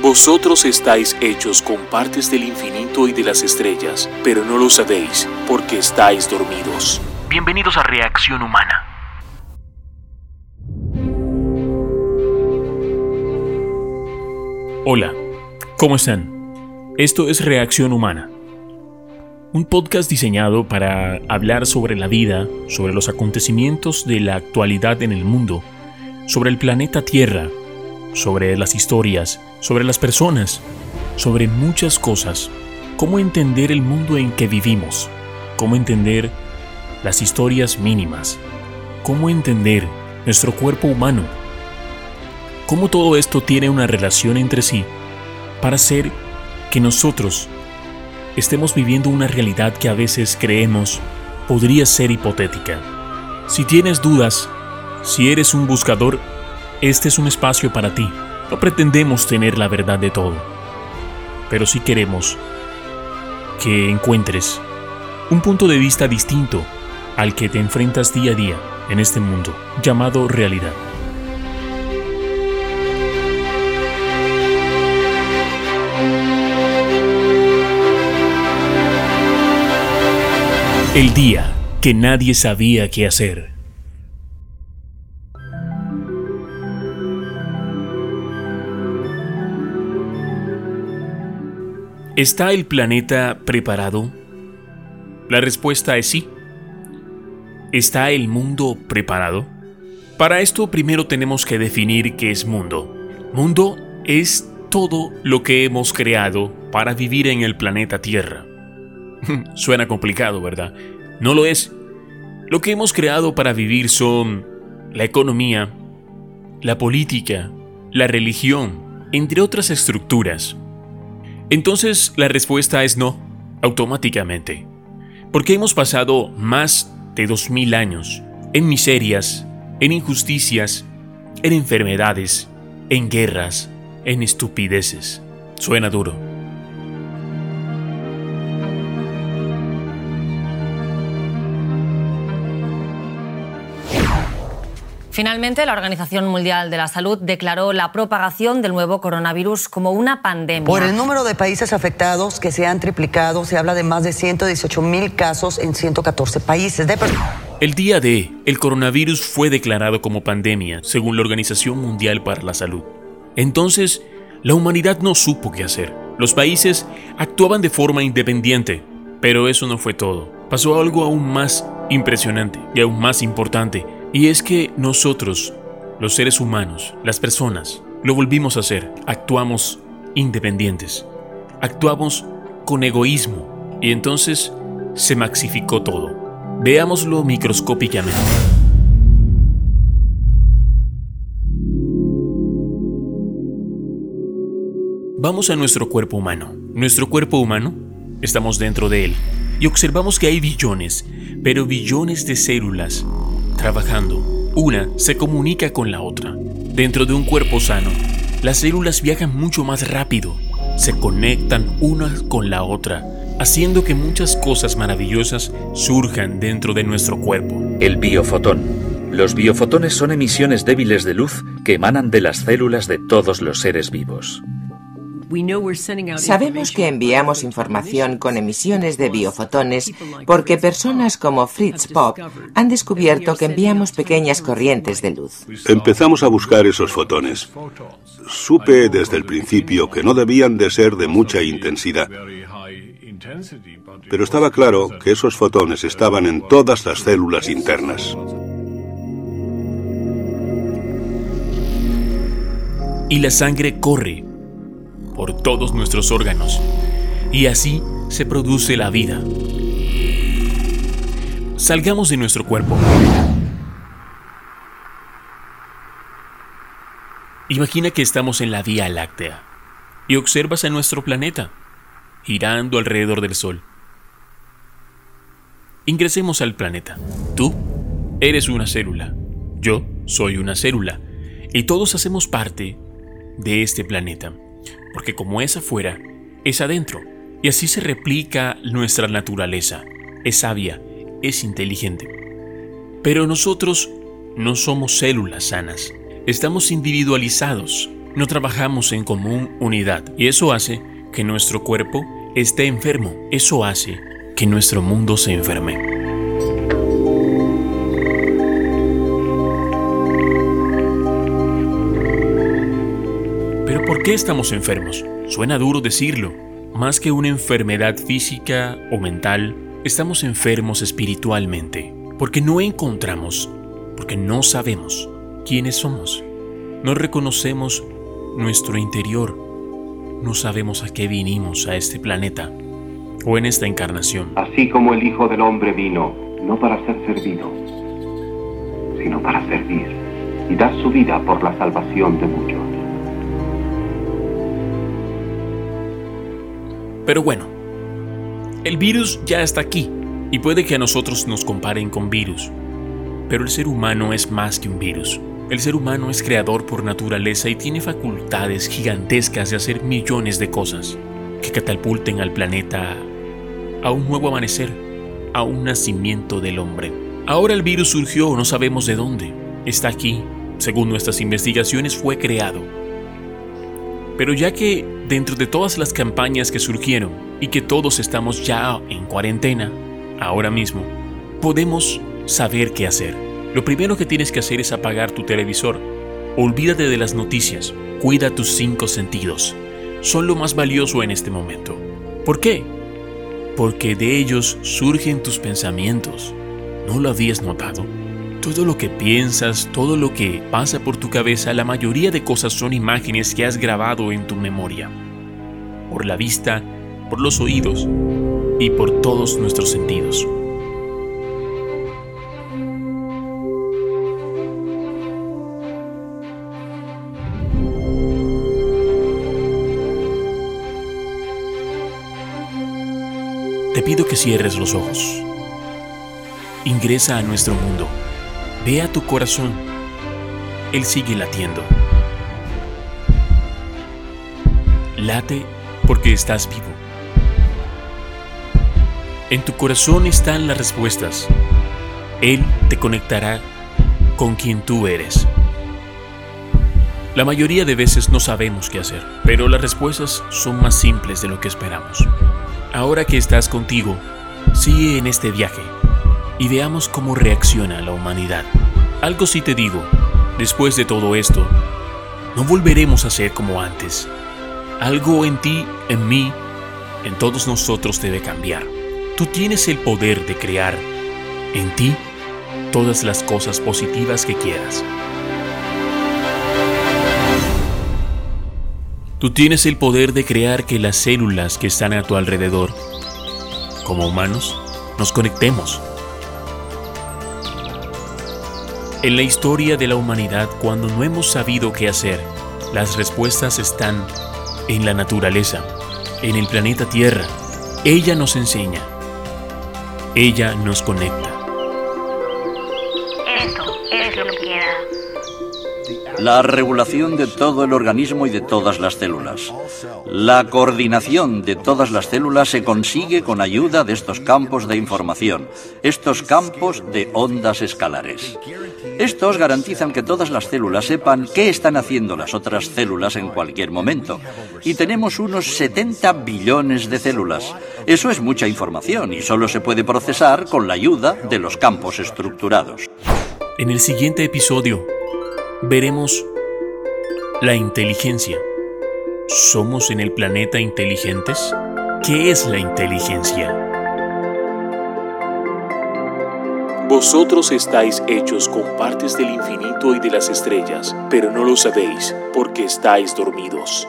Vosotros estáis hechos con partes del infinito y de las estrellas, pero no lo sabéis, porque estáis dormidos. Bienvenidos a Reacción Humana. Hola, ¿cómo están? Esto es Reacción Humana, un podcast diseñado para hablar sobre la vida, sobre los acontecimientos de la actualidad en el mundo, sobre el planeta Tierra, sobre las historias, sobre las personas, sobre muchas cosas, cómo entender el mundo en que vivimos, cómo entender las historias mínimas, cómo entender nuestro cuerpo humano, cómo todo esto tiene una relación entre sí para hacer que nosotros estemos viviendo una realidad que a veces creemos podría ser hipotética. Si tienes dudas, si eres un buscador, este es un espacio para ti. No pretendemos tener la verdad de todo, pero sí queremos que encuentres un punto de vista distinto al que te enfrentas día a día en este mundo llamado realidad. El día que nadie sabía qué hacer. ¿Está el planeta preparado? La respuesta es sí. ¿Está el mundo preparado? Para esto primero tenemos que definir qué es mundo. Mundo es todo lo que hemos creado para vivir en el planeta Tierra. Suena complicado, ¿verdad? No lo es. Lo que hemos creado para vivir son la economía, la política, la religión, entre otras estructuras. Entonces la respuesta es no, automáticamente. Porque hemos pasado más de dos mil años en miserias, en injusticias, en enfermedades, en guerras, en estupideces. Suena duro. Finalmente, la Organización Mundial de la Salud declaró la propagación del nuevo coronavirus como una pandemia. Por el número de países afectados que se han triplicado, se habla de más de 118 mil casos en 114 países. El día de el coronavirus fue declarado como pandemia, según la Organización Mundial para la Salud. Entonces, la humanidad no supo qué hacer. Los países actuaban de forma independiente, pero eso no fue todo. Pasó algo aún más impresionante y aún más importante y es que nosotros, los seres humanos, las personas, lo volvimos a hacer. Actuamos independientes. Actuamos con egoísmo. Y entonces se maxificó todo. Veámoslo microscópicamente. Vamos a nuestro cuerpo humano. Nuestro cuerpo humano, estamos dentro de él y observamos que hay billones, pero billones de células trabajando. Una se comunica con la otra. Dentro de un cuerpo sano, las células viajan mucho más rápido, se conectan una con la otra, haciendo que muchas cosas maravillosas surjan dentro de nuestro cuerpo. El biofotón. Los biofotones son emisiones débiles de luz que emanan de las células de todos los seres vivos. Sabemos que enviamos información con emisiones de biofotones porque personas como Fritz Pop han descubierto que enviamos pequeñas corrientes de luz. Empezamos a buscar esos fotones. Supe desde el principio que no debían de ser de mucha intensidad. Pero estaba claro que esos fotones estaban en todas las células internas. Y la sangre corre por todos nuestros órganos, y así se produce la vida. Salgamos de nuestro cuerpo. Imagina que estamos en la Vía Láctea y observas a nuestro planeta girando alrededor del Sol. Ingresemos al planeta. Tú eres una célula. Yo soy una célula. Y todos hacemos parte de este planeta porque como es afuera, es adentro. Y así se replica nuestra naturaleza. Es sabia, es inteligente. Pero nosotros no somos células sanas. Estamos individualizados no trabajamos en común unidad y eso hace que nuestro cuerpo esté enfermo. Eso hace que nuestro mundo se enferme. ¿Por qué estamos enfermos? Suena duro decirlo. Más que una enfermedad física o mental, estamos enfermos espiritualmente, porque no encontramos, porque no sabemos quiénes somos. No reconocemos nuestro interior. No sabemos a qué vinimos a este planeta o en esta encarnación. Así como el Hijo del Hombre vino, no para ser servido, sino para servir y dar su vida por la salvación de muchos. Pero bueno, el virus ya está aquí y puede que a nosotros nos comparen con virus. Pero el ser humano es más que un virus. El ser humano es creador por naturaleza y tiene facultades gigantescas de hacer millones de cosas que catapulten al planeta a un nuevo amanecer, a un nacimiento del hombre. Ahora el virus surgió, no sabemos de dónde. Está aquí, según nuestras investigaciones fue creado. Pero ya que dentro de todas las campañas que surgieron y que todos estamos ya en cuarentena, ahora mismo, podemos saber qué hacer. Lo primero que tienes que hacer es apagar tu televisor. Olvídate de las noticias. Cuida tus cinco sentidos. Son lo más valioso en este momento. ¿Por qué? Porque de ellos surgen tus pensamientos. ¿No lo habías notado? Todo lo que piensas, todo lo que pasa por tu cabeza, la mayoría de cosas son imágenes que has grabado en tu memoria. Por la vista, por los oídos y por todos nuestros sentidos. Te pido que cierres los ojos. Ingresa a nuestro mundo. Ve a tu corazón. Él sigue latiendo. Late porque estás vivo. En tu corazón están las respuestas. Él te conectará con quien tú eres. La mayoría de veces no sabemos qué hacer, pero las respuestas son más simples de lo que esperamos. Ahora que estás contigo, sigue en este viaje y veamos cómo reacciona la humanidad. Algo sí te digo, después de todo esto, no volveremos a ser como antes. Algo en ti, en mí, en todos nosotros debe cambiar. Tú tienes el poder de crear en ti todas las cosas positivas que quieras. Tú tienes el poder de crear que las células que están a tu alrededor, como humanos, nos conectemos. En la historia de la humanidad, cuando no hemos sabido qué hacer, las respuestas están en la naturaleza, en el planeta Tierra. Ella nos enseña. Ella nos conecta. Esto es lo que queda. La regulación de todo el organismo y de todas las células. La coordinación de todas las células se consigue con ayuda de estos campos de información, estos campos de ondas escalares. Estos garantizan que todas las células sepan qué están haciendo las otras células en cualquier momento. Y tenemos unos 70 billones de células. Eso es mucha información y solo se puede procesar con la ayuda de los campos estructurados. En el siguiente episodio veremos la inteligencia. ¿Somos en el planeta inteligentes? ¿Qué es la inteligencia? Vosotros estáis hechos con partes del infinito y de las estrellas, pero no lo sabéis porque estáis dormidos.